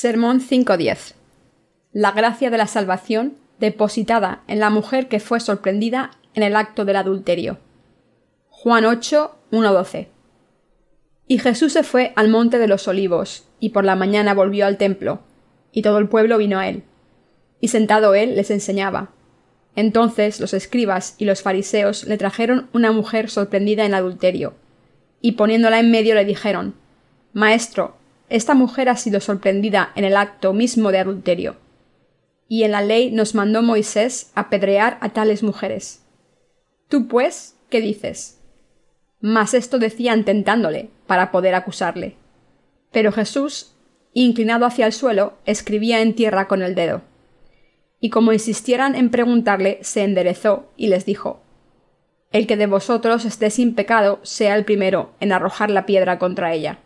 Sermón 5.10. La gracia de la salvación depositada en la mujer que fue sorprendida en el acto del adulterio. Juan 8, 1-12. Y Jesús se fue al monte de los olivos, y por la mañana volvió al templo, y todo el pueblo vino a él. Y sentado él les enseñaba. Entonces los escribas y los fariseos le trajeron una mujer sorprendida en adulterio, y poniéndola en medio le dijeron Maestro, esta mujer ha sido sorprendida en el acto mismo de adulterio. Y en la ley nos mandó Moisés apedrear a tales mujeres. Tú, pues, ¿qué dices? Mas esto decían tentándole, para poder acusarle. Pero Jesús, inclinado hacia el suelo, escribía en tierra con el dedo. Y como insistieran en preguntarle, se enderezó y les dijo El que de vosotros esté sin pecado sea el primero en arrojar la piedra contra ella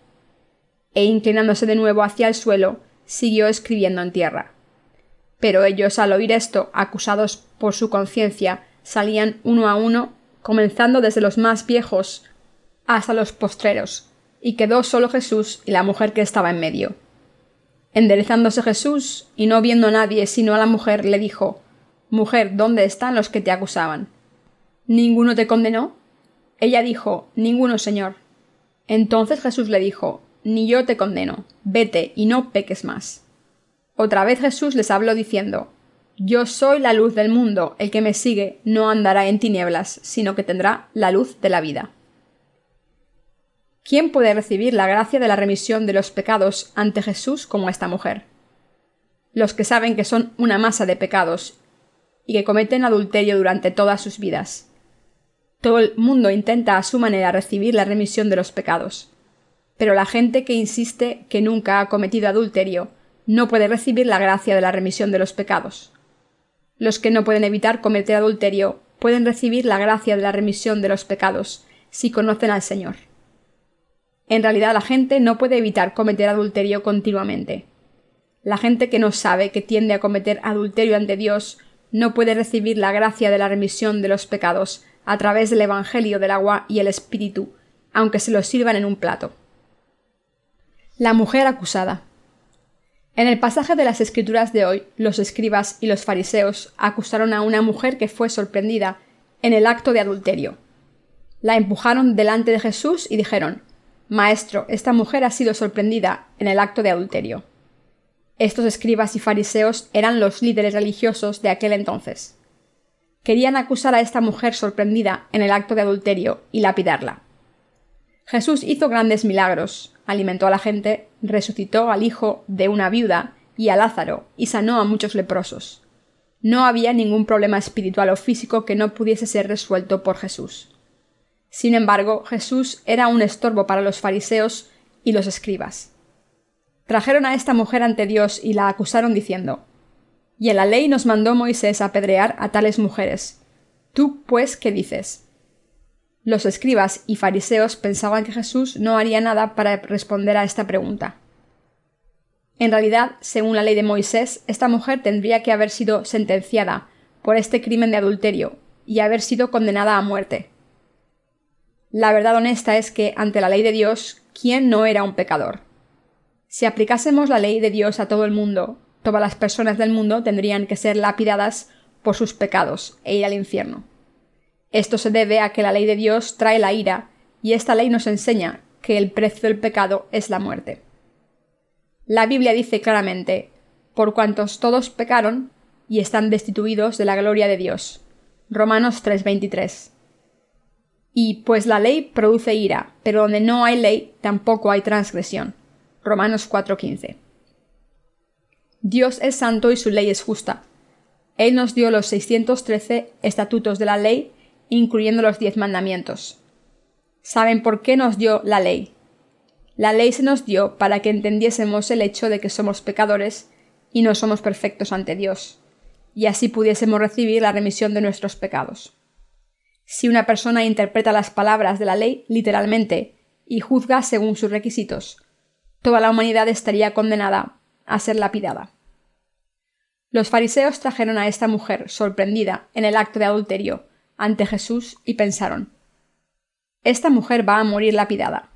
e inclinándose de nuevo hacia el suelo, siguió escribiendo en tierra. Pero ellos, al oír esto, acusados por su conciencia, salían uno a uno, comenzando desde los más viejos hasta los postreros, y quedó solo Jesús y la mujer que estaba en medio. Enderezándose Jesús, y no viendo a nadie sino a la mujer, le dijo Mujer, ¿dónde están los que te acusaban? ¿Ninguno te condenó? Ella dijo Ninguno, Señor. Entonces Jesús le dijo ni yo te condeno, vete y no peques más. Otra vez Jesús les habló diciendo Yo soy la luz del mundo, el que me sigue no andará en tinieblas, sino que tendrá la luz de la vida. ¿Quién puede recibir la gracia de la remisión de los pecados ante Jesús como esta mujer? Los que saben que son una masa de pecados y que cometen adulterio durante todas sus vidas. Todo el mundo intenta a su manera recibir la remisión de los pecados pero la gente que insiste que nunca ha cometido adulterio no puede recibir la gracia de la remisión de los pecados. Los que no pueden evitar cometer adulterio pueden recibir la gracia de la remisión de los pecados si conocen al Señor. En realidad la gente no puede evitar cometer adulterio continuamente. La gente que no sabe que tiende a cometer adulterio ante Dios no puede recibir la gracia de la remisión de los pecados a través del Evangelio del agua y el Espíritu, aunque se lo sirvan en un plato. La mujer acusada. En el pasaje de las Escrituras de hoy, los escribas y los fariseos acusaron a una mujer que fue sorprendida en el acto de adulterio. La empujaron delante de Jesús y dijeron Maestro, esta mujer ha sido sorprendida en el acto de adulterio. Estos escribas y fariseos eran los líderes religiosos de aquel entonces. Querían acusar a esta mujer sorprendida en el acto de adulterio y lapidarla. Jesús hizo grandes milagros, alimentó a la gente, resucitó al hijo de una viuda y a Lázaro, y sanó a muchos leprosos. No había ningún problema espiritual o físico que no pudiese ser resuelto por Jesús. Sin embargo, Jesús era un estorbo para los fariseos y los escribas. Trajeron a esta mujer ante Dios y la acusaron diciendo Y en la ley nos mandó Moisés apedrear a tales mujeres. ¿Tú, pues, qué dices? Los escribas y fariseos pensaban que Jesús no haría nada para responder a esta pregunta. En realidad, según la ley de Moisés, esta mujer tendría que haber sido sentenciada por este crimen de adulterio y haber sido condenada a muerte. La verdad honesta es que, ante la ley de Dios, ¿quién no era un pecador? Si aplicásemos la ley de Dios a todo el mundo, todas las personas del mundo tendrían que ser lapidadas por sus pecados e ir al infierno. Esto se debe a que la ley de Dios trae la ira, y esta ley nos enseña que el precio del pecado es la muerte. La Biblia dice claramente, por cuantos todos pecaron y están destituidos de la gloria de Dios. Romanos 3:23. Y pues la ley produce ira, pero donde no hay ley tampoco hay transgresión. Romanos 4:15. Dios es santo y su ley es justa. Él nos dio los 613 estatutos de la ley incluyendo los diez mandamientos. ¿Saben por qué nos dio la ley? La ley se nos dio para que entendiésemos el hecho de que somos pecadores y no somos perfectos ante Dios, y así pudiésemos recibir la remisión de nuestros pecados. Si una persona interpreta las palabras de la ley literalmente y juzga según sus requisitos, toda la humanidad estaría condenada a ser lapidada. Los fariseos trajeron a esta mujer sorprendida en el acto de adulterio ante Jesús y pensaron Esta mujer va a morir lapidada.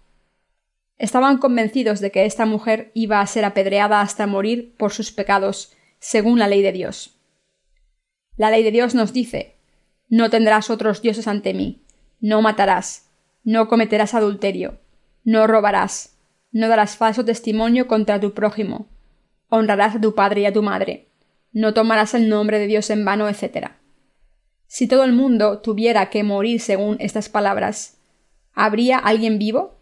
Estaban convencidos de que esta mujer iba a ser apedreada hasta morir por sus pecados, según la ley de Dios. La ley de Dios nos dice No tendrás otros dioses ante mí, no matarás, no cometerás adulterio, no robarás, no darás falso testimonio contra tu prójimo, honrarás a tu padre y a tu madre, no tomarás el nombre de Dios en vano, etc. Si todo el mundo tuviera que morir según estas palabras, ¿habría alguien vivo?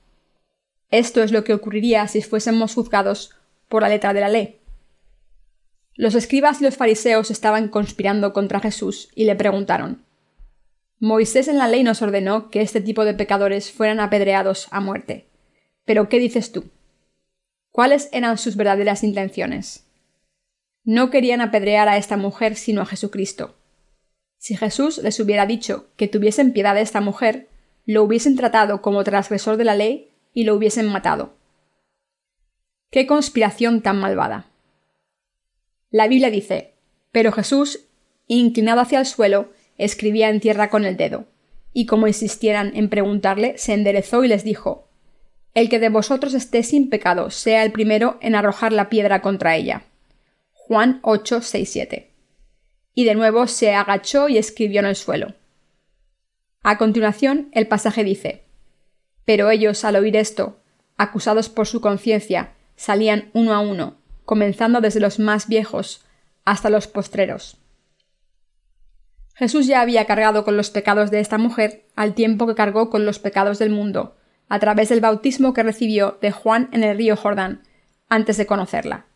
Esto es lo que ocurriría si fuésemos juzgados por la letra de la ley. Los escribas y los fariseos estaban conspirando contra Jesús y le preguntaron Moisés en la ley nos ordenó que este tipo de pecadores fueran apedreados a muerte. Pero ¿qué dices tú? ¿Cuáles eran sus verdaderas intenciones? No querían apedrear a esta mujer sino a Jesucristo. Si Jesús les hubiera dicho que tuviesen piedad de esta mujer, lo hubiesen tratado como transgresor de la ley y lo hubiesen matado. ¡Qué conspiración tan malvada! La Biblia dice, pero Jesús, inclinado hacia el suelo, escribía en tierra con el dedo, y como insistieran en preguntarle, se enderezó y les dijo, El que de vosotros esté sin pecado, sea el primero en arrojar la piedra contra ella. Juan 8, 6, 7. Y de nuevo se agachó y escribió en el suelo. A continuación, el pasaje dice, Pero ellos, al oír esto, acusados por su conciencia, salían uno a uno, comenzando desde los más viejos hasta los postreros. Jesús ya había cargado con los pecados de esta mujer al tiempo que cargó con los pecados del mundo, a través del bautismo que recibió de Juan en el río Jordán, antes de conocerla.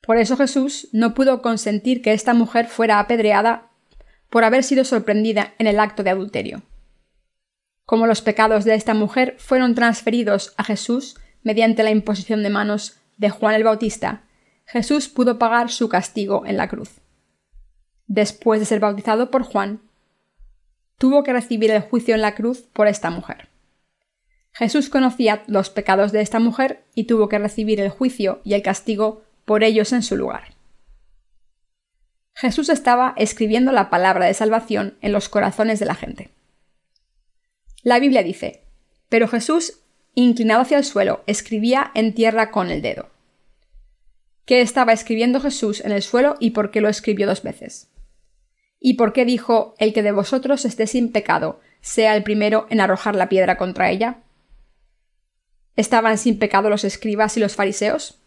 Por eso Jesús no pudo consentir que esta mujer fuera apedreada por haber sido sorprendida en el acto de adulterio. Como los pecados de esta mujer fueron transferidos a Jesús mediante la imposición de manos de Juan el Bautista, Jesús pudo pagar su castigo en la cruz después de ser bautizado por Juan, tuvo que recibir el juicio en la cruz por esta mujer. Jesús conocía los pecados de esta mujer y tuvo que recibir el juicio y el castigo por ellos en su lugar. Jesús estaba escribiendo la palabra de salvación en los corazones de la gente. La Biblia dice, pero Jesús, inclinado hacia el suelo, escribía en tierra con el dedo. ¿Qué estaba escribiendo Jesús en el suelo y por qué lo escribió dos veces? ¿Y por qué dijo el que de vosotros esté sin pecado, sea el primero en arrojar la piedra contra ella? ¿Estaban sin pecado los escribas y los fariseos?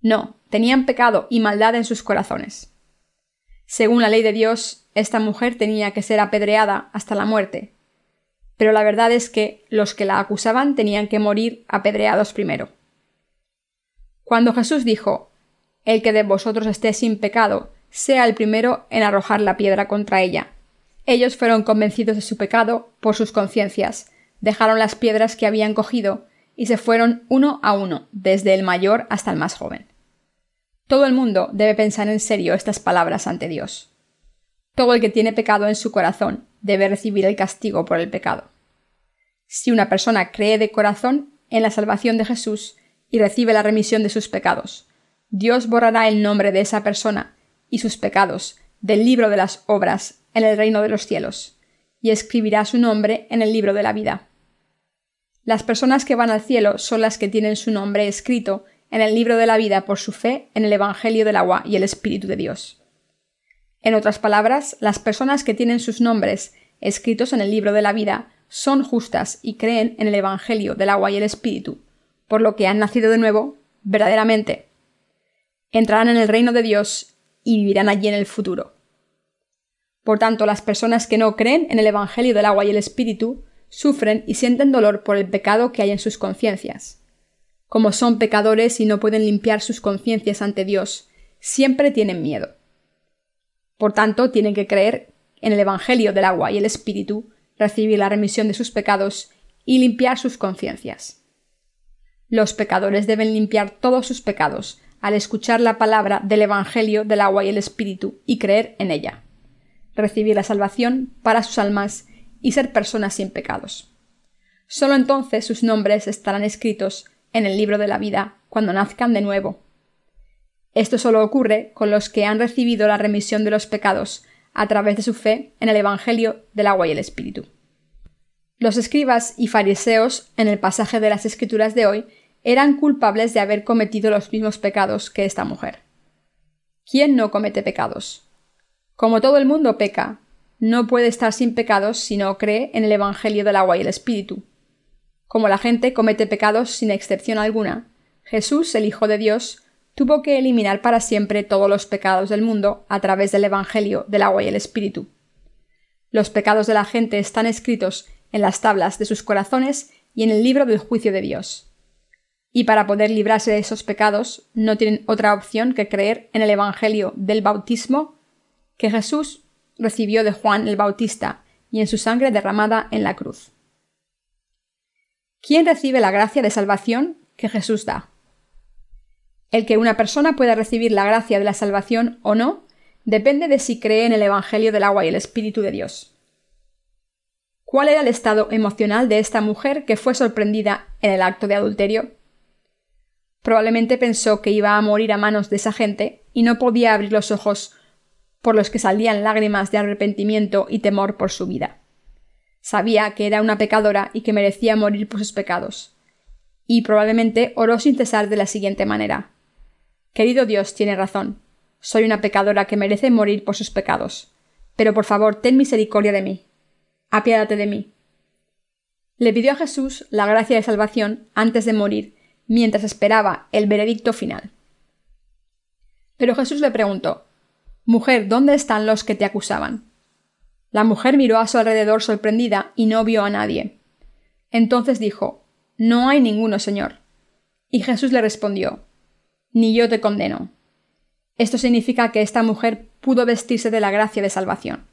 No, tenían pecado y maldad en sus corazones. Según la ley de Dios, esta mujer tenía que ser apedreada hasta la muerte. Pero la verdad es que los que la acusaban tenían que morir apedreados primero. Cuando Jesús dijo, El que de vosotros esté sin pecado, sea el primero en arrojar la piedra contra ella. Ellos fueron convencidos de su pecado por sus conciencias, dejaron las piedras que habían cogido y se fueron uno a uno, desde el mayor hasta el más joven. Todo el mundo debe pensar en serio estas palabras ante Dios. Todo el que tiene pecado en su corazón debe recibir el castigo por el pecado. Si una persona cree de corazón en la salvación de Jesús y recibe la remisión de sus pecados, Dios borrará el nombre de esa persona y sus pecados del libro de las obras en el reino de los cielos, y escribirá su nombre en el libro de la vida. Las personas que van al cielo son las que tienen su nombre escrito en el libro de la vida por su fe en el Evangelio del agua y el Espíritu de Dios. En otras palabras, las personas que tienen sus nombres escritos en el libro de la vida son justas y creen en el Evangelio del agua y el Espíritu, por lo que han nacido de nuevo verdaderamente. Entrarán en el reino de Dios y vivirán allí en el futuro. Por tanto, las personas que no creen en el Evangelio del agua y el Espíritu sufren y sienten dolor por el pecado que hay en sus conciencias. Como son pecadores y no pueden limpiar sus conciencias ante Dios, siempre tienen miedo. Por tanto, tienen que creer en el Evangelio del agua y el Espíritu, recibir la remisión de sus pecados y limpiar sus conciencias. Los pecadores deben limpiar todos sus pecados, al escuchar la palabra del Evangelio del agua y el Espíritu y creer en ella, recibir la salvación para sus almas y ser personas sin pecados. Solo entonces sus nombres estarán escritos en el libro de la vida cuando nazcan de nuevo. Esto solo ocurre con los que han recibido la remisión de los pecados a través de su fe en el Evangelio del agua y el Espíritu. Los escribas y fariseos, en el pasaje de las Escrituras de hoy, eran culpables de haber cometido los mismos pecados que esta mujer. ¿Quién no comete pecados? Como todo el mundo peca, no puede estar sin pecados si no cree en el Evangelio del agua y el Espíritu. Como la gente comete pecados sin excepción alguna, Jesús, el Hijo de Dios, tuvo que eliminar para siempre todos los pecados del mundo a través del Evangelio del agua y el Espíritu. Los pecados de la gente están escritos en las tablas de sus corazones y en el libro del juicio de Dios. Y para poder librarse de esos pecados no tienen otra opción que creer en el Evangelio del bautismo que Jesús recibió de Juan el Bautista y en su sangre derramada en la cruz. ¿Quién recibe la gracia de salvación que Jesús da? El que una persona pueda recibir la gracia de la salvación o no depende de si cree en el Evangelio del agua y el Espíritu de Dios. ¿Cuál era el estado emocional de esta mujer que fue sorprendida en el acto de adulterio? Probablemente pensó que iba a morir a manos de esa gente y no podía abrir los ojos por los que salían lágrimas de arrepentimiento y temor por su vida. Sabía que era una pecadora y que merecía morir por sus pecados. Y probablemente oró sin cesar de la siguiente manera. Querido Dios tiene razón. Soy una pecadora que merece morir por sus pecados. Pero por favor, ten misericordia de mí apiádate de mí. Le pidió a Jesús la gracia de salvación antes de morir, mientras esperaba el veredicto final. Pero Jesús le preguntó Mujer, ¿dónde están los que te acusaban? La mujer miró a su alrededor sorprendida y no vio a nadie. Entonces dijo No hay ninguno, Señor. Y Jesús le respondió Ni yo te condeno. Esto significa que esta mujer pudo vestirse de la gracia de salvación.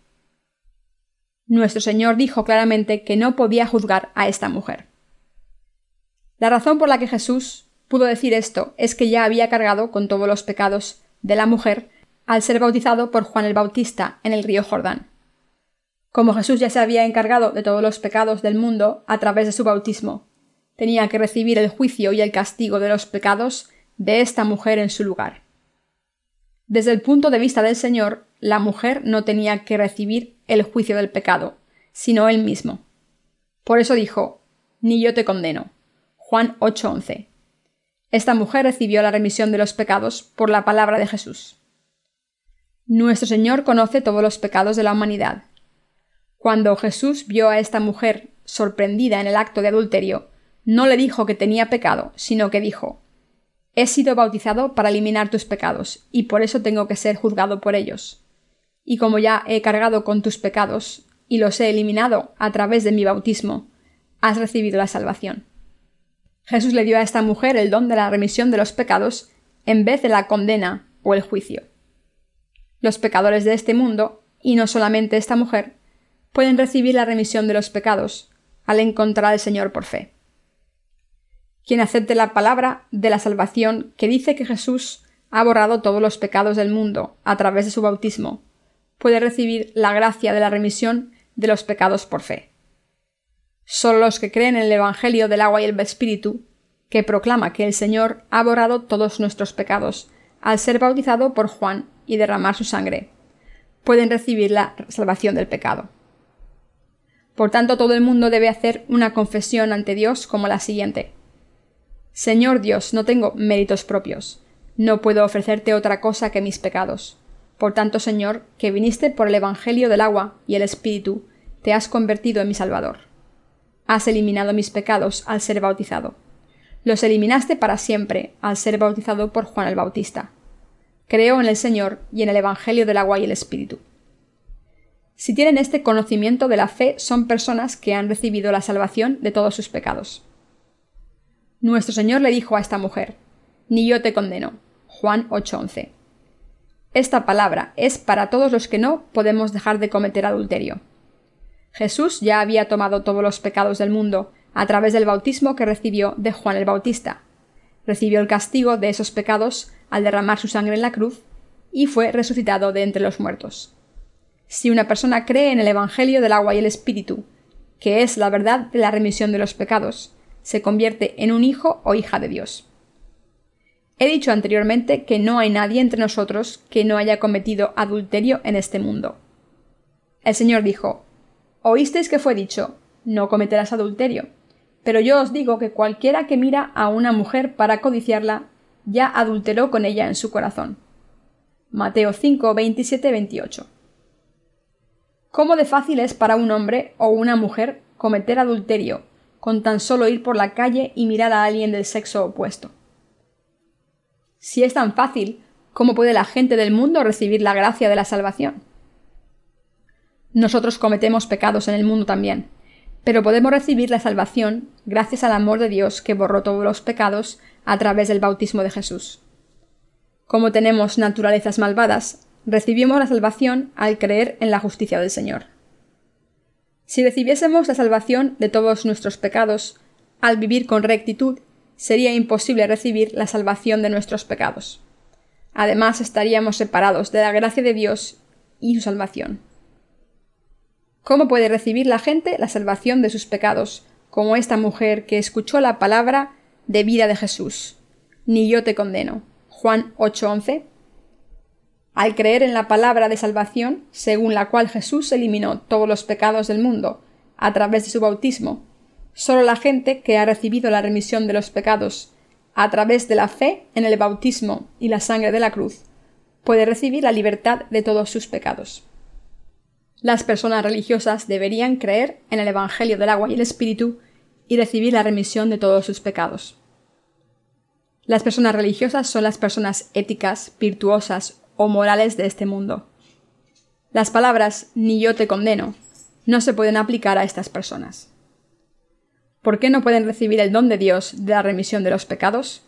Nuestro Señor dijo claramente que no podía juzgar a esta mujer. La razón por la que Jesús pudo decir esto es que ya había cargado con todos los pecados de la mujer al ser bautizado por Juan el Bautista en el río Jordán. Como Jesús ya se había encargado de todos los pecados del mundo a través de su bautismo, tenía que recibir el juicio y el castigo de los pecados de esta mujer en su lugar. Desde el punto de vista del Señor, la mujer no tenía que recibir el juicio del pecado, sino él mismo. Por eso dijo, Ni yo te condeno. Juan 8:11. Esta mujer recibió la remisión de los pecados por la palabra de Jesús. Nuestro Señor conoce todos los pecados de la humanidad. Cuando Jesús vio a esta mujer sorprendida en el acto de adulterio, no le dijo que tenía pecado, sino que dijo, He sido bautizado para eliminar tus pecados, y por eso tengo que ser juzgado por ellos. Y como ya he cargado con tus pecados, y los he eliminado a través de mi bautismo, has recibido la salvación. Jesús le dio a esta mujer el don de la remisión de los pecados en vez de la condena o el juicio. Los pecadores de este mundo, y no solamente esta mujer, pueden recibir la remisión de los pecados al encontrar al Señor por fe. Quien acepte la palabra de la salvación que dice que Jesús ha borrado todos los pecados del mundo a través de su bautismo, puede recibir la gracia de la remisión de los pecados por fe. Solo los que creen en el Evangelio del agua y el Espíritu, que proclama que el Señor ha borrado todos nuestros pecados al ser bautizado por Juan y derramar su sangre, pueden recibir la salvación del pecado. Por tanto, todo el mundo debe hacer una confesión ante Dios como la siguiente. Señor Dios, no tengo méritos propios. No puedo ofrecerte otra cosa que mis pecados. Por tanto, Señor, que viniste por el Evangelio del agua y el Espíritu, te has convertido en mi Salvador. Has eliminado mis pecados al ser bautizado. Los eliminaste para siempre al ser bautizado por Juan el Bautista. Creo en el Señor y en el Evangelio del agua y el Espíritu. Si tienen este conocimiento de la fe, son personas que han recibido la salvación de todos sus pecados. Nuestro Señor le dijo a esta mujer, Ni yo te condeno. Juan 8:11. Esta palabra es para todos los que no podemos dejar de cometer adulterio. Jesús ya había tomado todos los pecados del mundo a través del bautismo que recibió de Juan el Bautista. Recibió el castigo de esos pecados al derramar su sangre en la cruz y fue resucitado de entre los muertos. Si una persona cree en el Evangelio del agua y el Espíritu, que es la verdad de la remisión de los pecados, se convierte en un hijo o hija de Dios. He dicho anteriormente que no hay nadie entre nosotros que no haya cometido adulterio en este mundo. El Señor dijo, Oísteis que fue dicho, no cometerás adulterio. Pero yo os digo que cualquiera que mira a una mujer para codiciarla, ya adulteró con ella en su corazón. Mateo 5, 27, 28. ¿Cómo de fácil es para un hombre o una mujer cometer adulterio con tan solo ir por la calle y mirar a alguien del sexo opuesto? Si es tan fácil, ¿cómo puede la gente del mundo recibir la gracia de la salvación? Nosotros cometemos pecados en el mundo también, pero podemos recibir la salvación gracias al amor de Dios que borró todos los pecados a través del bautismo de Jesús. Como tenemos naturalezas malvadas, recibimos la salvación al creer en la justicia del Señor. Si recibiésemos la salvación de todos nuestros pecados, al vivir con rectitud, sería imposible recibir la salvación de nuestros pecados. Además, estaríamos separados de la gracia de Dios y su salvación. ¿Cómo puede recibir la gente la salvación de sus pecados, como esta mujer que escuchó la palabra de vida de Jesús? Ni yo te condeno. Juan 8:11. Al creer en la palabra de salvación, según la cual Jesús eliminó todos los pecados del mundo a través de su bautismo, solo la gente que ha recibido la remisión de los pecados a través de la fe en el bautismo y la sangre de la cruz puede recibir la libertad de todos sus pecados. Las personas religiosas deberían creer en el Evangelio del agua y el Espíritu y recibir la remisión de todos sus pecados. Las personas religiosas son las personas éticas, virtuosas o morales de este mundo. Las palabras ni yo te condeno no se pueden aplicar a estas personas. ¿Por qué no pueden recibir el don de Dios de la remisión de los pecados?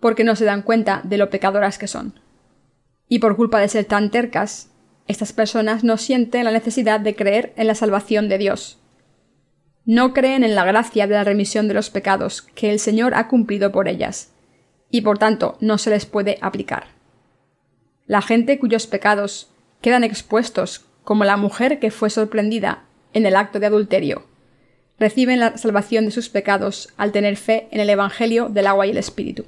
Porque no se dan cuenta de lo pecadoras que son. Y por culpa de ser tan tercas, estas personas no sienten la necesidad de creer en la salvación de Dios. No creen en la gracia de la remisión de los pecados que el Señor ha cumplido por ellas, y por tanto no se les puede aplicar. La gente cuyos pecados quedan expuestos, como la mujer que fue sorprendida en el acto de adulterio, reciben la salvación de sus pecados al tener fe en el Evangelio del agua y el Espíritu.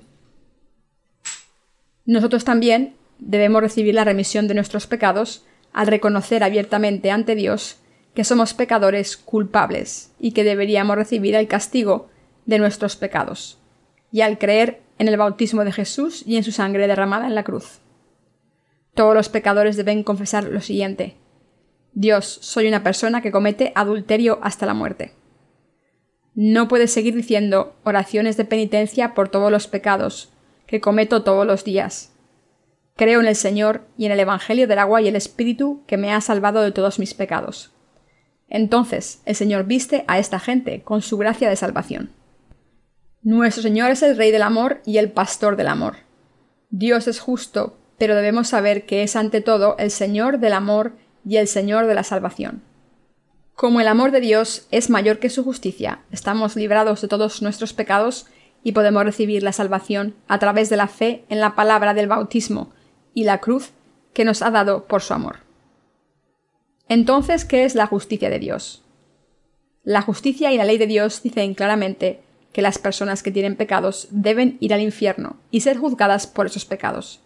Nosotros también debemos recibir la remisión de nuestros pecados al reconocer abiertamente ante Dios que somos pecadores culpables y que deberíamos recibir el castigo de nuestros pecados, y al creer en el bautismo de Jesús y en su sangre derramada en la cruz. Todos los pecadores deben confesar lo siguiente Dios, soy una persona que comete adulterio hasta la muerte. No puedes seguir diciendo oraciones de penitencia por todos los pecados que cometo todos los días, Creo en el Señor y en el Evangelio del agua y el Espíritu que me ha salvado de todos mis pecados. Entonces el Señor viste a esta gente con su gracia de salvación. Nuestro Señor es el Rey del amor y el Pastor del amor. Dios es justo, pero debemos saber que es ante todo el Señor del amor y el Señor de la salvación. Como el amor de Dios es mayor que su justicia, estamos librados de todos nuestros pecados y podemos recibir la salvación a través de la fe en la palabra del bautismo, y la cruz que nos ha dado por su amor. Entonces, ¿qué es la justicia de Dios? La justicia y la ley de Dios dicen claramente que las personas que tienen pecados deben ir al infierno y ser juzgadas por esos pecados.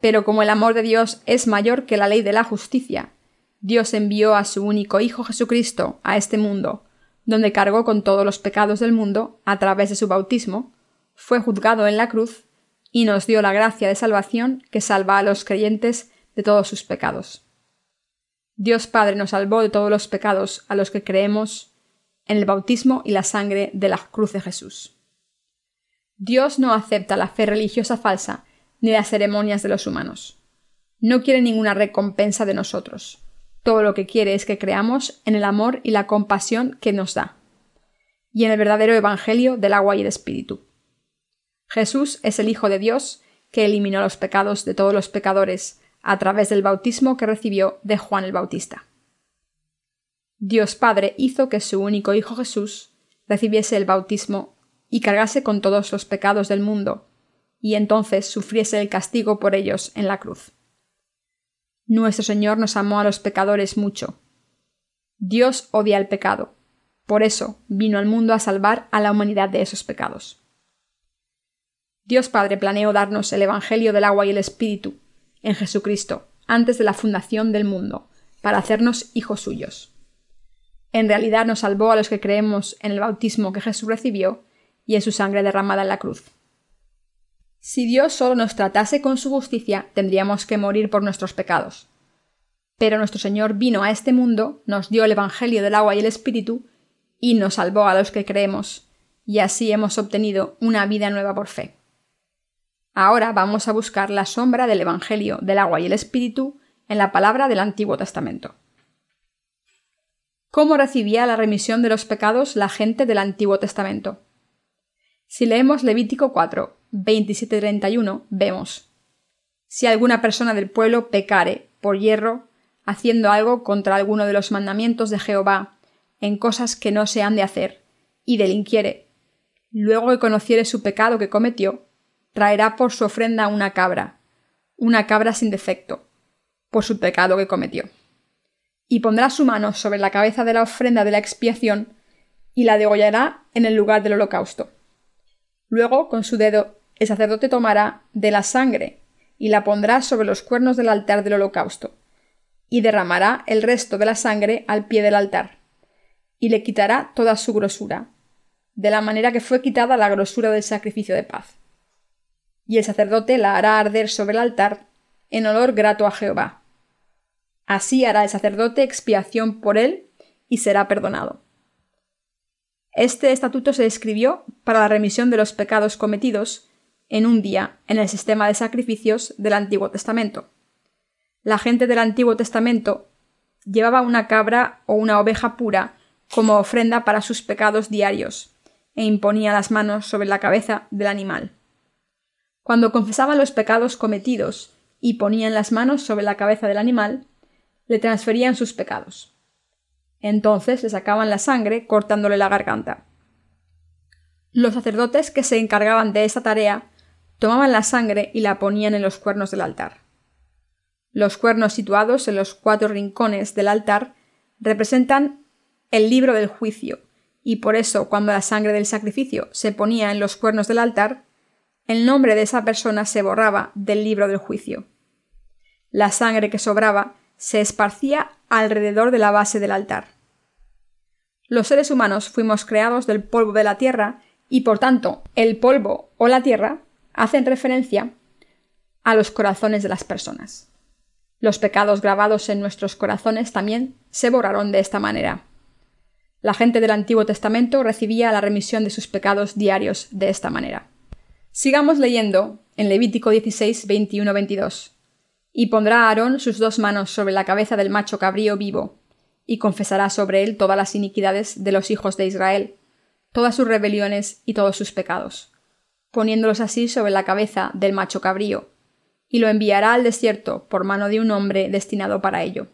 Pero como el amor de Dios es mayor que la ley de la justicia, Dios envió a su único Hijo Jesucristo a este mundo, donde cargó con todos los pecados del mundo a través de su bautismo, fue juzgado en la cruz y nos dio la gracia de salvación que salva a los creyentes de todos sus pecados. Dios Padre nos salvó de todos los pecados a los que creemos en el bautismo y la sangre de la cruz de Jesús. Dios no acepta la fe religiosa falsa ni las ceremonias de los humanos. No quiere ninguna recompensa de nosotros. Todo lo que quiere es que creamos en el amor y la compasión que nos da, y en el verdadero Evangelio del agua y el Espíritu. Jesús es el Hijo de Dios que eliminó los pecados de todos los pecadores a través del bautismo que recibió de Juan el Bautista. Dios Padre hizo que su único Hijo Jesús recibiese el bautismo y cargase con todos los pecados del mundo, y entonces sufriese el castigo por ellos en la cruz. Nuestro Señor nos amó a los pecadores mucho. Dios odia el pecado. Por eso vino al mundo a salvar a la humanidad de esos pecados. Dios Padre planeó darnos el Evangelio del agua y el Espíritu en Jesucristo antes de la fundación del mundo, para hacernos hijos suyos. en realidad nos salvó a los que creemos en el bautismo que Jesús recibió y en su sangre derramada en la cruz. Si Dios solo nos tratase con su justicia, tendríamos que morir por nuestros pecados. Pero nuestro Señor vino a este mundo, nos dio el Evangelio del agua y el Espíritu, y nos salvó a los que creemos, y así hemos obtenido una vida nueva por fe. Ahora vamos a buscar la sombra del Evangelio del agua y el Espíritu en la palabra del Antiguo Testamento. ¿Cómo recibía la remisión de los pecados la gente del Antiguo Testamento? Si leemos Levítico 4, 27-31, vemos Si alguna persona del pueblo pecare por hierro, haciendo algo contra alguno de los mandamientos de Jehová, en cosas que no se han de hacer, y delinquiere, luego que conociere su pecado que cometió, traerá por su ofrenda una cabra, una cabra sin defecto, por su pecado que cometió. Y pondrá su mano sobre la cabeza de la ofrenda de la expiación, y la degollará en el lugar del holocausto. Luego, con su dedo, el sacerdote tomará de la sangre y la pondrá sobre los cuernos del altar del holocausto, y derramará el resto de la sangre al pie del altar, y le quitará toda su grosura, de la manera que fue quitada la grosura del sacrificio de paz. Y el sacerdote la hará arder sobre el altar en olor grato a Jehová. Así hará el sacerdote expiación por él y será perdonado. Este estatuto se escribió para la remisión de los pecados cometidos en un día en el sistema de sacrificios del Antiguo Testamento. La gente del Antiguo Testamento llevaba una cabra o una oveja pura como ofrenda para sus pecados diarios e imponía las manos sobre la cabeza del animal. Cuando confesaban los pecados cometidos y ponían las manos sobre la cabeza del animal, le transferían sus pecados. Entonces le sacaban la sangre cortándole la garganta. Los sacerdotes que se encargaban de esta tarea tomaban la sangre y la ponían en los cuernos del altar. Los cuernos situados en los cuatro rincones del altar representan el libro del juicio, y por eso cuando la sangre del sacrificio se ponía en los cuernos del altar, el nombre de esa persona se borraba del libro del juicio. La sangre que sobraba se esparcía alrededor de la base del altar. Los seres humanos fuimos creados del polvo de la tierra y por tanto el polvo o la tierra hacen referencia a los corazones de las personas. Los pecados grabados en nuestros corazones también se borraron de esta manera. La gente del Antiguo Testamento recibía la remisión de sus pecados diarios de esta manera. Sigamos leyendo en Levítico 16, 21, 22. Y pondrá Aarón sus dos manos sobre la cabeza del macho cabrío vivo, y confesará sobre él todas las iniquidades de los hijos de Israel, todas sus rebeliones y todos sus pecados, poniéndolos así sobre la cabeza del macho cabrío, y lo enviará al desierto por mano de un hombre destinado para ello.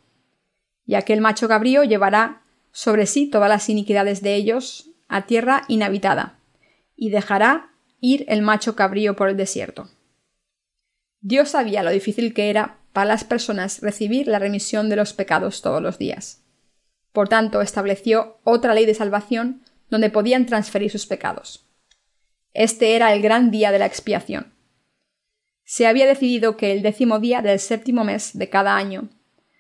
Y aquel macho cabrío llevará sobre sí todas las iniquidades de ellos a tierra inhabitada, y dejará ir el macho cabrío por el desierto. Dios sabía lo difícil que era para las personas recibir la remisión de los pecados todos los días. Por tanto, estableció otra ley de salvación donde podían transferir sus pecados. Este era el gran día de la expiación. Se había decidido que el décimo día del séptimo mes de cada año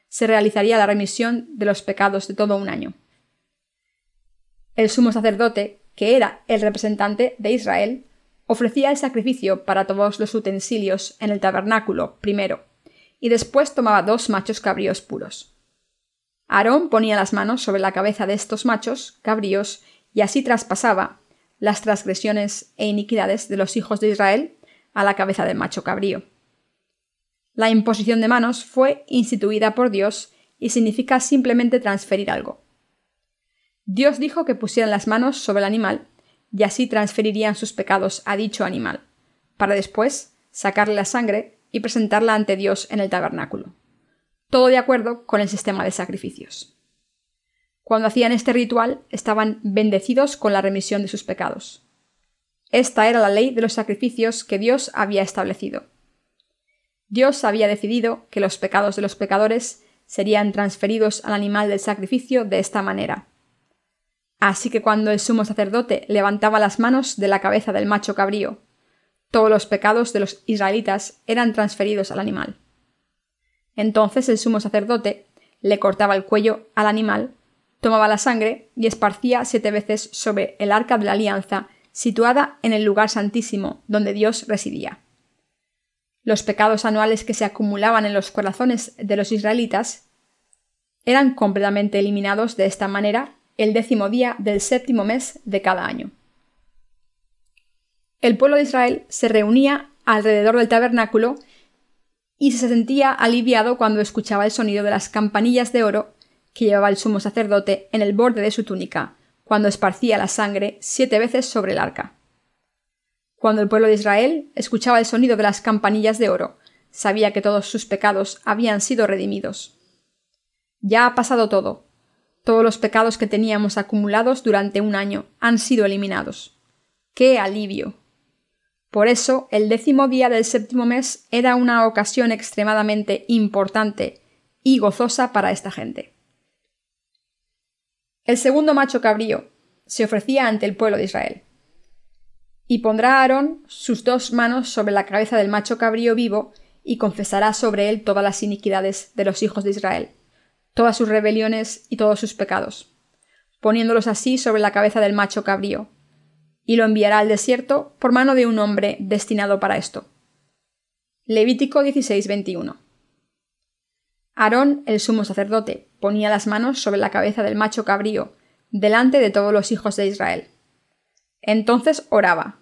se realizaría la remisión de los pecados de todo un año. El sumo sacerdote, que era el representante de Israel, ofrecía el sacrificio para todos los utensilios en el tabernáculo primero, y después tomaba dos machos cabríos puros. Aarón ponía las manos sobre la cabeza de estos machos cabríos y así traspasaba las transgresiones e iniquidades de los hijos de Israel a la cabeza del macho cabrío. La imposición de manos fue instituida por Dios y significa simplemente transferir algo. Dios dijo que pusieran las manos sobre el animal y así transferirían sus pecados a dicho animal, para después sacarle la sangre y presentarla ante Dios en el tabernáculo. Todo de acuerdo con el sistema de sacrificios. Cuando hacían este ritual estaban bendecidos con la remisión de sus pecados. Esta era la ley de los sacrificios que Dios había establecido. Dios había decidido que los pecados de los pecadores serían transferidos al animal del sacrificio de esta manera, Así que cuando el sumo sacerdote levantaba las manos de la cabeza del macho cabrío, todos los pecados de los israelitas eran transferidos al animal. Entonces el sumo sacerdote le cortaba el cuello al animal, tomaba la sangre y esparcía siete veces sobre el arca de la alianza situada en el lugar santísimo donde Dios residía. Los pecados anuales que se acumulaban en los corazones de los israelitas eran completamente eliminados de esta manera el décimo día del séptimo mes de cada año. El pueblo de Israel se reunía alrededor del tabernáculo y se sentía aliviado cuando escuchaba el sonido de las campanillas de oro que llevaba el sumo sacerdote en el borde de su túnica, cuando esparcía la sangre siete veces sobre el arca. Cuando el pueblo de Israel escuchaba el sonido de las campanillas de oro, sabía que todos sus pecados habían sido redimidos. Ya ha pasado todo. Todos los pecados que teníamos acumulados durante un año han sido eliminados. ¡Qué alivio! Por eso, el décimo día del séptimo mes era una ocasión extremadamente importante y gozosa para esta gente. El segundo macho cabrío se ofrecía ante el pueblo de Israel. Y pondrá Aarón sus dos manos sobre la cabeza del macho cabrío vivo y confesará sobre él todas las iniquidades de los hijos de Israel, todas sus rebeliones y todos sus pecados, poniéndolos así sobre la cabeza del macho cabrío, y lo enviará al desierto por mano de un hombre destinado para esto. Levítico 16:21 Aarón, el sumo sacerdote, ponía las manos sobre la cabeza del macho cabrío, delante de todos los hijos de Israel. Entonces oraba.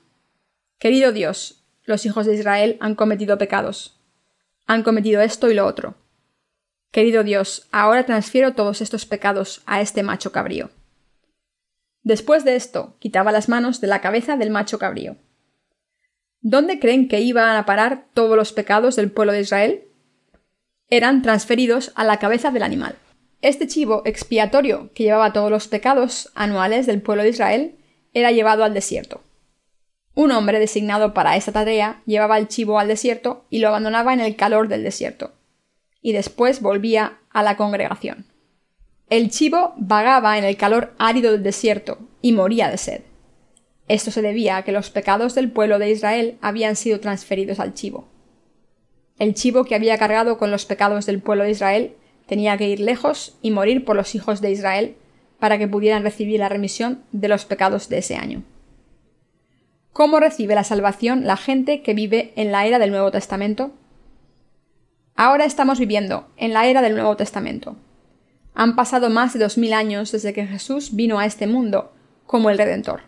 Querido Dios, los hijos de Israel han cometido pecados. Han cometido esto y lo otro. Querido Dios, ahora transfiero todos estos pecados a este macho cabrío. Después de esto, quitaba las manos de la cabeza del macho cabrío. ¿Dónde creen que iban a parar todos los pecados del pueblo de Israel? Eran transferidos a la cabeza del animal. Este chivo expiatorio, que llevaba todos los pecados anuales del pueblo de Israel, era llevado al desierto. Un hombre designado para esta tarea llevaba el chivo al desierto y lo abandonaba en el calor del desierto, y después volvía a la congregación. El chivo vagaba en el calor árido del desierto y moría de sed. Esto se debía a que los pecados del pueblo de Israel habían sido transferidos al chivo. El chivo que había cargado con los pecados del pueblo de Israel tenía que ir lejos y morir por los hijos de Israel para que pudieran recibir la remisión de los pecados de ese año. ¿Cómo recibe la salvación la gente que vive en la era del Nuevo Testamento? Ahora estamos viviendo en la era del Nuevo Testamento. Han pasado más de dos mil años desde que Jesús vino a este mundo como el Redentor.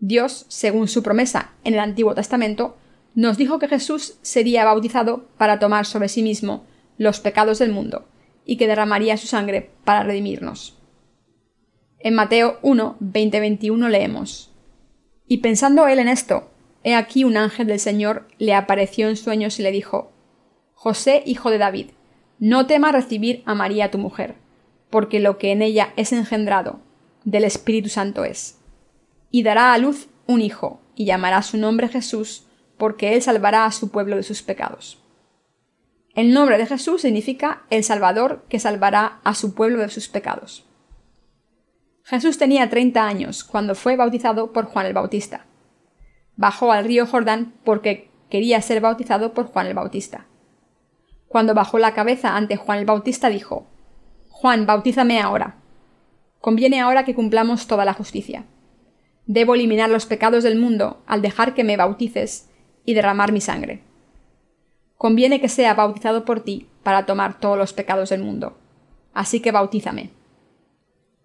Dios, según su promesa en el Antiguo Testamento, nos dijo que Jesús sería bautizado para tomar sobre sí mismo los pecados del mundo, y que derramaría su sangre para redimirnos. En Mateo 1, 20-21 leemos Y pensando él en esto, he aquí un ángel del Señor le apareció en sueños y le dijo José, hijo de David, no temas recibir a María tu mujer, porque lo que en ella es engendrado del Espíritu Santo es. Y dará a luz un hijo, y llamará su nombre Jesús, porque él salvará a su pueblo de sus pecados. El nombre de Jesús significa el Salvador que salvará a su pueblo de sus pecados. Jesús tenía 30 años cuando fue bautizado por Juan el Bautista. Bajó al río Jordán porque quería ser bautizado por Juan el Bautista. Cuando bajó la cabeza ante Juan el Bautista dijo Juan, bautízame ahora. Conviene ahora que cumplamos toda la justicia. Debo eliminar los pecados del mundo al dejar que me bautices y derramar mi sangre conviene que sea bautizado por ti para tomar todos los pecados del mundo. Así que bautízame.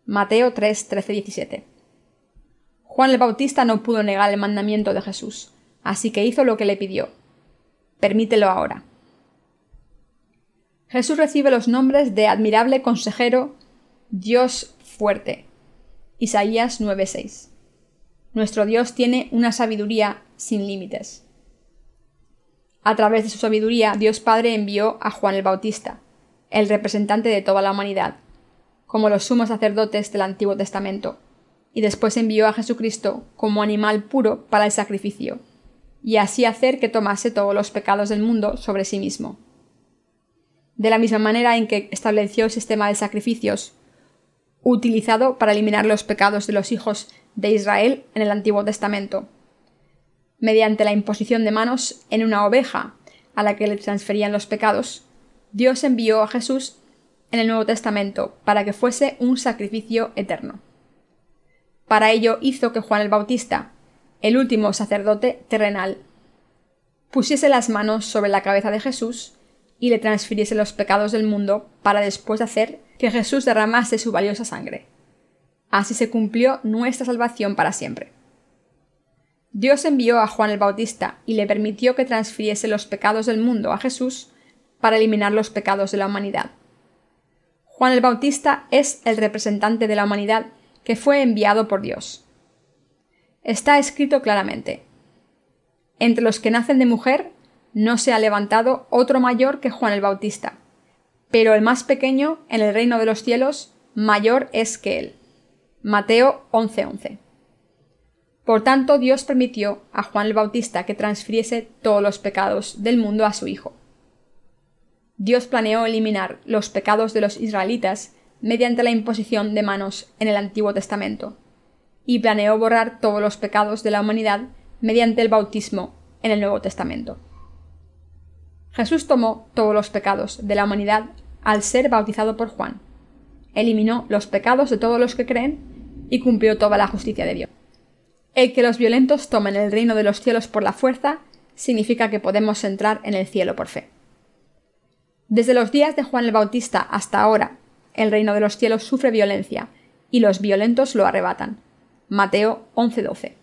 Mateo 3, 13, 17. Juan el Bautista no pudo negar el mandamiento de Jesús, así que hizo lo que le pidió. Permítelo ahora. Jesús recibe los nombres de admirable consejero, Dios fuerte. Isaías 9:6. Nuestro Dios tiene una sabiduría sin límites. A través de su sabiduría, Dios Padre envió a Juan el Bautista, el representante de toda la humanidad, como los sumos sacerdotes del Antiguo Testamento, y después envió a Jesucristo como animal puro para el sacrificio, y así hacer que tomase todos los pecados del mundo sobre sí mismo. De la misma manera en que estableció el sistema de sacrificios, utilizado para eliminar los pecados de los hijos de Israel en el Antiguo Testamento, mediante la imposición de manos en una oveja a la que le transferían los pecados, Dios envió a Jesús en el Nuevo Testamento para que fuese un sacrificio eterno. Para ello hizo que Juan el Bautista, el último sacerdote terrenal, pusiese las manos sobre la cabeza de Jesús y le transfiriese los pecados del mundo para después hacer que Jesús derramase su valiosa sangre. Así se cumplió nuestra salvación para siempre. Dios envió a Juan el Bautista y le permitió que transfiriese los pecados del mundo a Jesús para eliminar los pecados de la humanidad. Juan el Bautista es el representante de la humanidad que fue enviado por Dios. Está escrito claramente, entre los que nacen de mujer no se ha levantado otro mayor que Juan el Bautista, pero el más pequeño en el reino de los cielos mayor es que él. Mateo 11:11. Por tanto, Dios permitió a Juan el Bautista que transfiriese todos los pecados del mundo a su Hijo. Dios planeó eliminar los pecados de los israelitas mediante la imposición de manos en el Antiguo Testamento, y planeó borrar todos los pecados de la humanidad mediante el bautismo en el Nuevo Testamento. Jesús tomó todos los pecados de la humanidad al ser bautizado por Juan, eliminó los pecados de todos los que creen y cumplió toda la justicia de Dios. El que los violentos tomen el reino de los cielos por la fuerza significa que podemos entrar en el cielo por fe. Desde los días de Juan el Bautista hasta ahora, el reino de los cielos sufre violencia, y los violentos lo arrebatan. Mateo 11:12.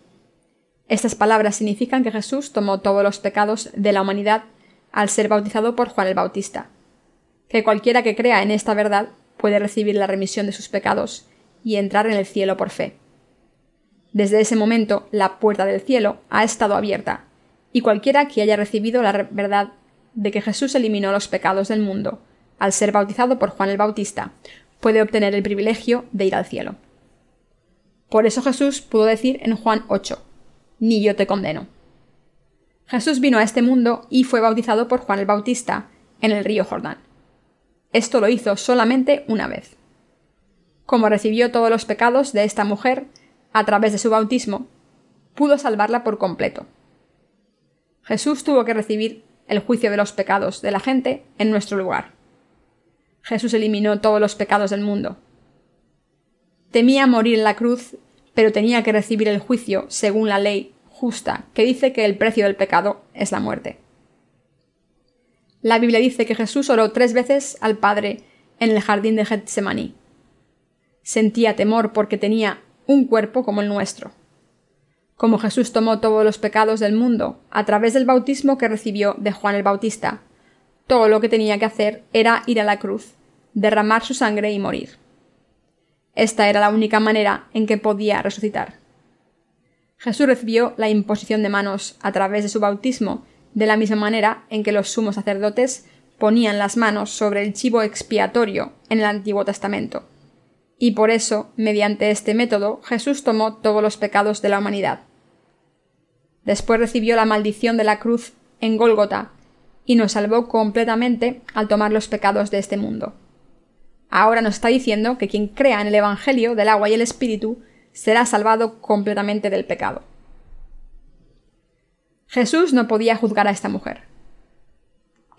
Estas palabras significan que Jesús tomó todos los pecados de la humanidad al ser bautizado por Juan el Bautista, que cualquiera que crea en esta verdad puede recibir la remisión de sus pecados y entrar en el cielo por fe. Desde ese momento, la puerta del cielo ha estado abierta, y cualquiera que haya recibido la verdad de que Jesús eliminó los pecados del mundo, al ser bautizado por Juan el Bautista, puede obtener el privilegio de ir al cielo. Por eso Jesús pudo decir en Juan 8, ni yo te condeno. Jesús vino a este mundo y fue bautizado por Juan el Bautista en el río Jordán. Esto lo hizo solamente una vez. Como recibió todos los pecados de esta mujer a través de su bautismo, pudo salvarla por completo. Jesús tuvo que recibir el juicio de los pecados de la gente en nuestro lugar. Jesús eliminó todos los pecados del mundo. Temía morir en la cruz pero tenía que recibir el juicio según la ley justa, que dice que el precio del pecado es la muerte. La Biblia dice que Jesús oró tres veces al Padre en el jardín de Getsemaní. Sentía temor porque tenía un cuerpo como el nuestro. Como Jesús tomó todos los pecados del mundo a través del bautismo que recibió de Juan el Bautista, todo lo que tenía que hacer era ir a la cruz, derramar su sangre y morir. Esta era la única manera en que podía resucitar. Jesús recibió la imposición de manos a través de su bautismo, de la misma manera en que los sumos sacerdotes ponían las manos sobre el chivo expiatorio en el Antiguo Testamento. Y por eso, mediante este método, Jesús tomó todos los pecados de la humanidad. Después recibió la maldición de la cruz en Gólgota y nos salvó completamente al tomar los pecados de este mundo. Ahora nos está diciendo que quien crea en el Evangelio del agua y el Espíritu será salvado completamente del pecado. Jesús no podía juzgar a esta mujer.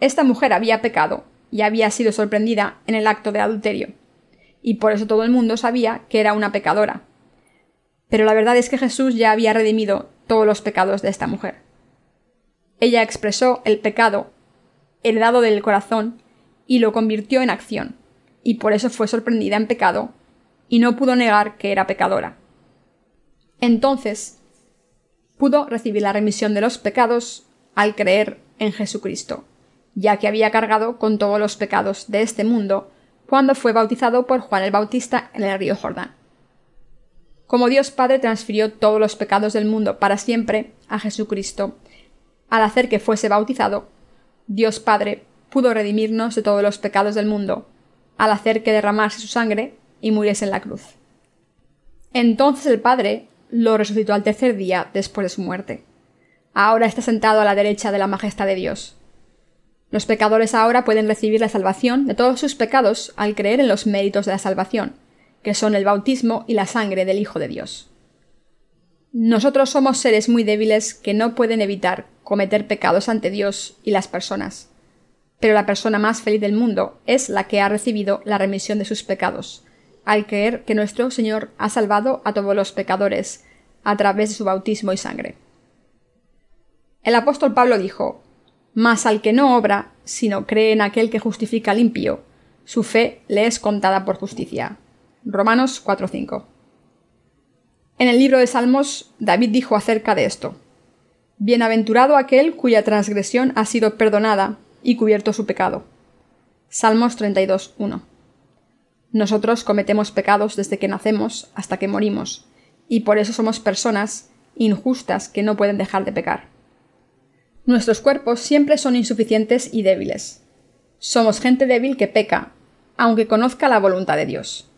Esta mujer había pecado y había sido sorprendida en el acto de adulterio, y por eso todo el mundo sabía que era una pecadora. Pero la verdad es que Jesús ya había redimido todos los pecados de esta mujer. Ella expresó el pecado heredado del corazón y lo convirtió en acción y por eso fue sorprendida en pecado, y no pudo negar que era pecadora. Entonces, pudo recibir la remisión de los pecados al creer en Jesucristo, ya que había cargado con todos los pecados de este mundo cuando fue bautizado por Juan el Bautista en el río Jordán. Como Dios Padre transfirió todos los pecados del mundo para siempre a Jesucristo, al hacer que fuese bautizado, Dios Padre pudo redimirnos de todos los pecados del mundo al hacer que derramase su sangre y muriese en la cruz. Entonces el Padre lo resucitó al tercer día después de su muerte. Ahora está sentado a la derecha de la majestad de Dios. Los pecadores ahora pueden recibir la salvación de todos sus pecados al creer en los méritos de la salvación, que son el bautismo y la sangre del Hijo de Dios. Nosotros somos seres muy débiles que no pueden evitar cometer pecados ante Dios y las personas Pero la persona más feliz del mundo es la que ha recibido la remisión de sus pecados, al creer que nuestro Señor ha salvado a todos los pecadores a través de su bautismo y sangre. El apóstol Pablo dijo, Mas al que no obra, sino cree en aquel que justifica limpio, su fe le es contada por justicia. Romanos 4:5. En el libro de Salmos, David dijo acerca de esto, Bienaventurado aquel cuya transgresión ha sido perdonada y cubierto su pecado. Salmos 32.1. Nosotros cometemos pecados desde que nacemos hasta que morimos, y por eso somos personas injustas que no pueden dejar de pecar. Nuestros cuerpos siempre son insuficientes y débiles. Somos gente débil que peca, aunque conozca la voluntad de Dios.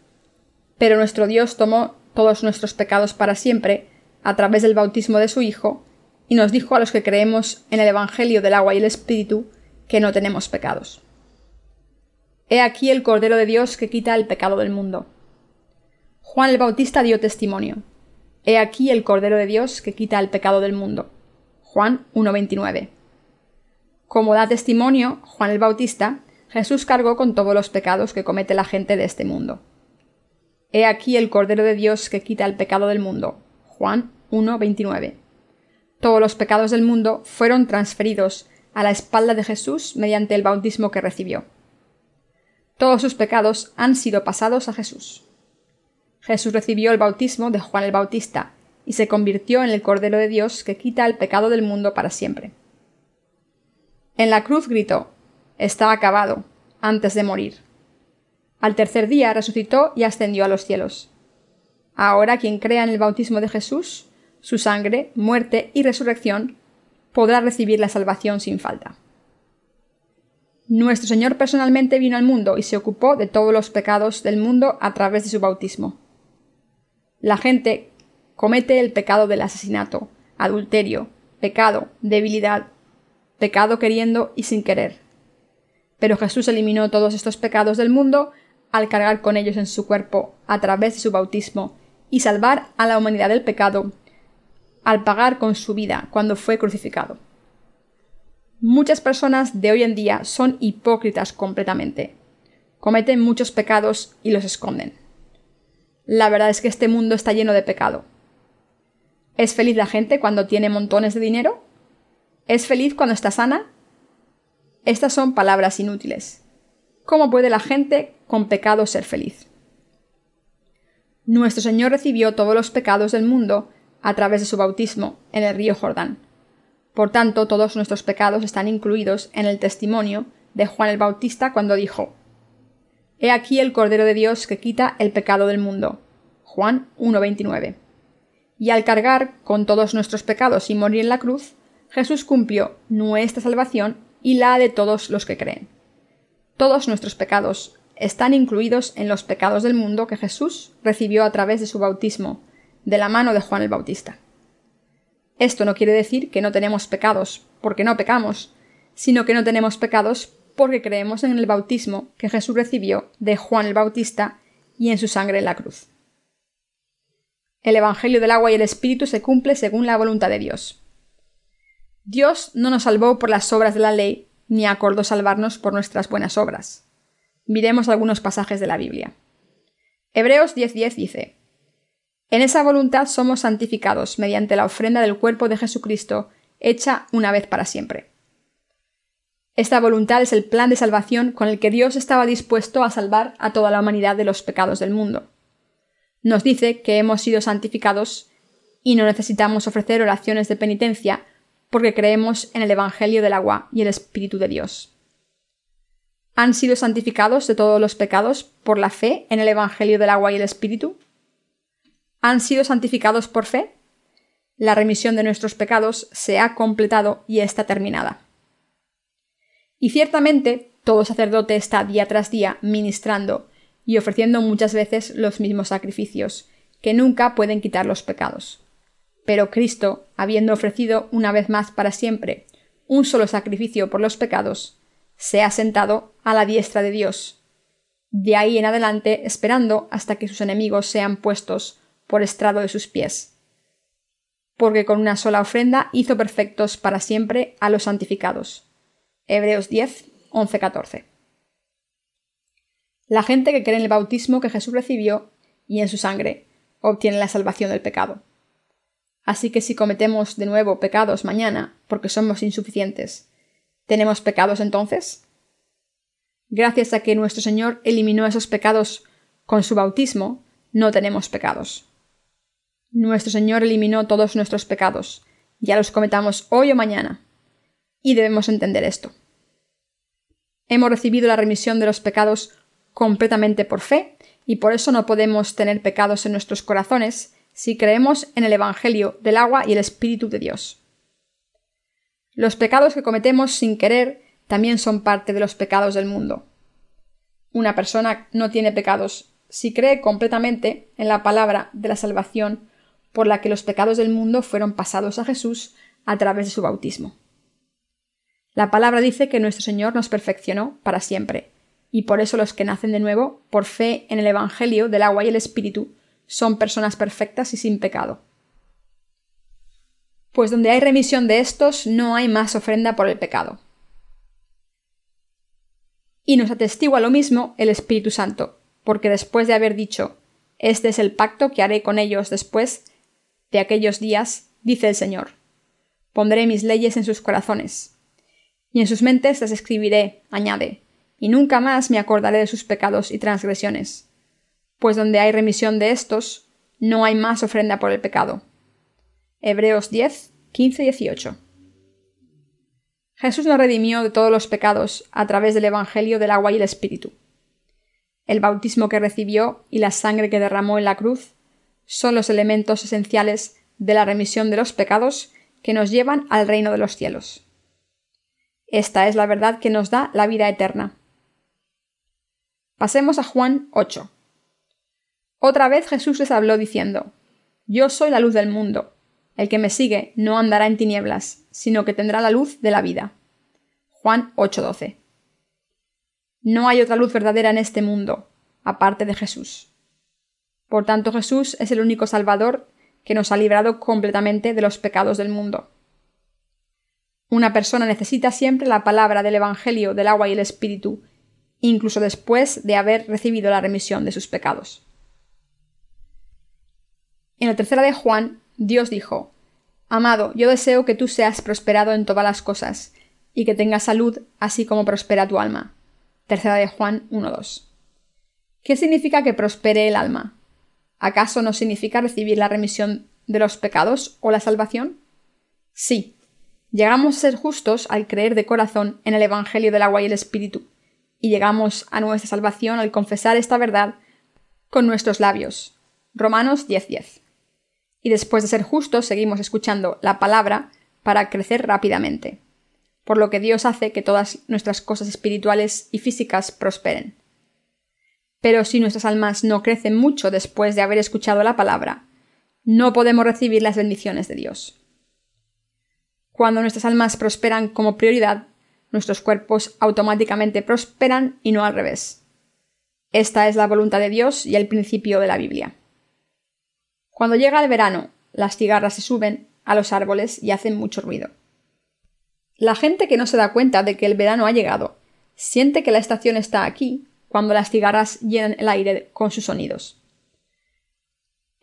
Pero nuestro Dios tomó todos nuestros pecados para siempre a través del bautismo de su Hijo y nos dijo a los que creemos en el Evangelio del agua y el Espíritu que no tenemos pecados. He aquí el Cordero de Dios que quita el pecado del mundo. Juan el Bautista dio testimonio. He aquí el Cordero de Dios que quita el pecado del mundo. Juan 1.29. Como da testimonio Juan el Bautista, Jesús cargó con todos los pecados que comete la gente de este mundo. He aquí el Cordero de Dios que quita el pecado del mundo. Juan 1.29 todos los pecados del mundo fueron transferidos a la espalda de Jesús mediante el bautismo que recibió. Todos sus pecados han sido pasados a Jesús. Jesús recibió el bautismo de Juan el Bautista y se convirtió en el Cordero de Dios que quita el pecado del mundo para siempre. En la cruz gritó Está acabado, antes de morir. Al tercer día resucitó y ascendió a los cielos. Ahora quien crea en el bautismo de Jesús su sangre, muerte y resurrección, podrá recibir la salvación sin falta. Nuestro Señor personalmente vino al mundo y se ocupó de todos los pecados del mundo a través de su bautismo. La gente comete el pecado del asesinato, adulterio, pecado, debilidad, pecado queriendo y sin querer. Pero Jesús eliminó todos estos pecados del mundo al cargar con ellos en su cuerpo a través de su bautismo y salvar a la humanidad del pecado al pagar con su vida cuando fue crucificado. Muchas personas de hoy en día son hipócritas completamente. Cometen muchos pecados y los esconden. La verdad es que este mundo está lleno de pecado. ¿Es feliz la gente cuando tiene montones de dinero? ¿Es feliz cuando está sana? Estas son palabras inútiles. ¿Cómo puede la gente con pecado ser feliz? Nuestro Señor recibió todos los pecados del mundo a través de su bautismo en el río Jordán. Por tanto, todos nuestros pecados están incluidos en el testimonio de Juan el Bautista cuando dijo He aquí el Cordero de Dios que quita el pecado del mundo. Juan 1.29. Y al cargar con todos nuestros pecados y morir en la cruz, Jesús cumplió nuestra salvación y la de todos los que creen. Todos nuestros pecados están incluidos en los pecados del mundo que Jesús recibió a través de su bautismo, de la mano de Juan el Bautista. Esto no quiere decir que no tenemos pecados, porque no pecamos, sino que no tenemos pecados porque creemos en el bautismo que Jesús recibió de Juan el Bautista y en su sangre en la cruz. El Evangelio del agua y el Espíritu se cumple según la voluntad de Dios. Dios no nos salvó por las obras de la ley, ni acordó salvarnos por nuestras buenas obras. Miremos algunos pasajes de la Biblia. Hebreos 10:10 dice, en esa voluntad somos santificados mediante la ofrenda del cuerpo de Jesucristo, hecha una vez para siempre. Esta voluntad es el plan de salvación con el que Dios estaba dispuesto a salvar a toda la humanidad de los pecados del mundo. Nos dice que hemos sido santificados y no necesitamos ofrecer oraciones de penitencia porque creemos en el Evangelio del agua y el Espíritu de Dios. ¿Han sido santificados de todos los pecados por la fe en el Evangelio del agua y el Espíritu? Han sido santificados por fe, la remisión de nuestros pecados se ha completado y está terminada. Y ciertamente todo sacerdote está día tras día ministrando y ofreciendo muchas veces los mismos sacrificios, que nunca pueden quitar los pecados. Pero Cristo, habiendo ofrecido una vez más para siempre un solo sacrificio por los pecados, se ha sentado a la diestra de Dios, de ahí en adelante esperando hasta que sus enemigos sean puestos por estrado de sus pies. Porque con una sola ofrenda hizo perfectos para siempre a los santificados. Hebreos 10, 11:14. La gente que cree en el bautismo que Jesús recibió y en su sangre obtiene la salvación del pecado. Así que si cometemos de nuevo pecados mañana porque somos insuficientes, ¿tenemos pecados entonces? Gracias a que nuestro Señor eliminó esos pecados con su bautismo, no tenemos pecados. Nuestro Señor eliminó todos nuestros pecados, ya los cometamos hoy o mañana. Y debemos entender esto. Hemos recibido la remisión de los pecados completamente por fe, y por eso no podemos tener pecados en nuestros corazones si creemos en el Evangelio del agua y el Espíritu de Dios. Los pecados que cometemos sin querer también son parte de los pecados del mundo. Una persona no tiene pecados si cree completamente en la palabra de la salvación por la que los pecados del mundo fueron pasados a Jesús a través de su bautismo. La palabra dice que nuestro Señor nos perfeccionó para siempre, y por eso los que nacen de nuevo, por fe en el Evangelio del agua y el Espíritu, son personas perfectas y sin pecado. Pues donde hay remisión de estos, no hay más ofrenda por el pecado. Y nos atestigua lo mismo el Espíritu Santo, porque después de haber dicho, Este es el pacto que haré con ellos después de aquellos días, dice el Señor, pondré mis leyes en sus corazones, y en sus mentes las escribiré, añade, y nunca más me acordaré de sus pecados y transgresiones, pues donde hay remisión de estos, no hay más ofrenda por el pecado. Hebreos 10, 15 y 18. Jesús nos redimió de todos los pecados a través del Evangelio del agua y el Espíritu. El bautismo que recibió y la sangre que derramó en la cruz son los elementos esenciales de la remisión de los pecados que nos llevan al reino de los cielos. Esta es la verdad que nos da la vida eterna. Pasemos a Juan 8. Otra vez Jesús les habló diciendo, Yo soy la luz del mundo. El que me sigue no andará en tinieblas, sino que tendrá la luz de la vida. Juan 8:12. No hay otra luz verdadera en este mundo, aparte de Jesús. Por tanto, Jesús es el único Salvador que nos ha librado completamente de los pecados del mundo. Una persona necesita siempre la palabra del Evangelio del agua y el Espíritu, incluso después de haber recibido la remisión de sus pecados. En la tercera de Juan, Dios dijo, Amado, yo deseo que tú seas prosperado en todas las cosas, y que tengas salud, así como prospera tu alma. Tercera de Juan 1.2. ¿Qué significa que prospere el alma? ¿Acaso no significa recibir la remisión de los pecados o la salvación? Sí. Llegamos a ser justos al creer de corazón en el Evangelio del agua y el Espíritu, y llegamos a nuestra salvación al confesar esta verdad con nuestros labios. Romanos 10:10. Y después de ser justos seguimos escuchando la palabra para crecer rápidamente, por lo que Dios hace que todas nuestras cosas espirituales y físicas prosperen. Pero si nuestras almas no crecen mucho después de haber escuchado la palabra, no podemos recibir las bendiciones de Dios. Cuando nuestras almas prosperan como prioridad, nuestros cuerpos automáticamente prosperan y no al revés. Esta es la voluntad de Dios y el principio de la Biblia. Cuando llega el verano, las cigarras se suben a los árboles y hacen mucho ruido. La gente que no se da cuenta de que el verano ha llegado siente que la estación está aquí cuando las cigarras llenan el aire con sus sonidos.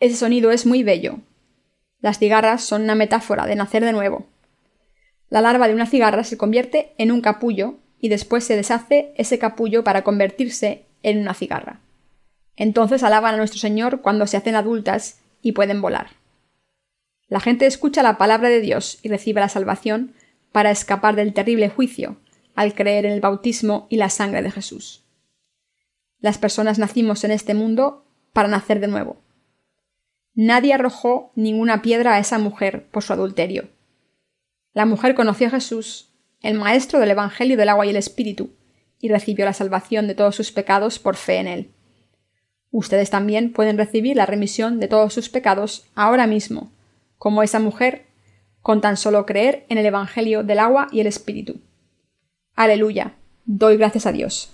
Ese sonido es muy bello. Las cigarras son una metáfora de nacer de nuevo. La larva de una cigarra se convierte en un capullo y después se deshace ese capullo para convertirse en una cigarra. Entonces alaban a nuestro Señor cuando se hacen adultas y pueden volar. La gente escucha la palabra de Dios y recibe la salvación para escapar del terrible juicio al creer en el bautismo y la sangre de Jesús. Las personas nacimos en este mundo para nacer de nuevo. Nadie arrojó ninguna piedra a esa mujer por su adulterio. La mujer conoció a Jesús, el Maestro del Evangelio del agua y el Espíritu, y recibió la salvación de todos sus pecados por fe en él. Ustedes también pueden recibir la remisión de todos sus pecados ahora mismo, como esa mujer, con tan solo creer en el Evangelio del agua y el Espíritu. Aleluya. Doy gracias a Dios.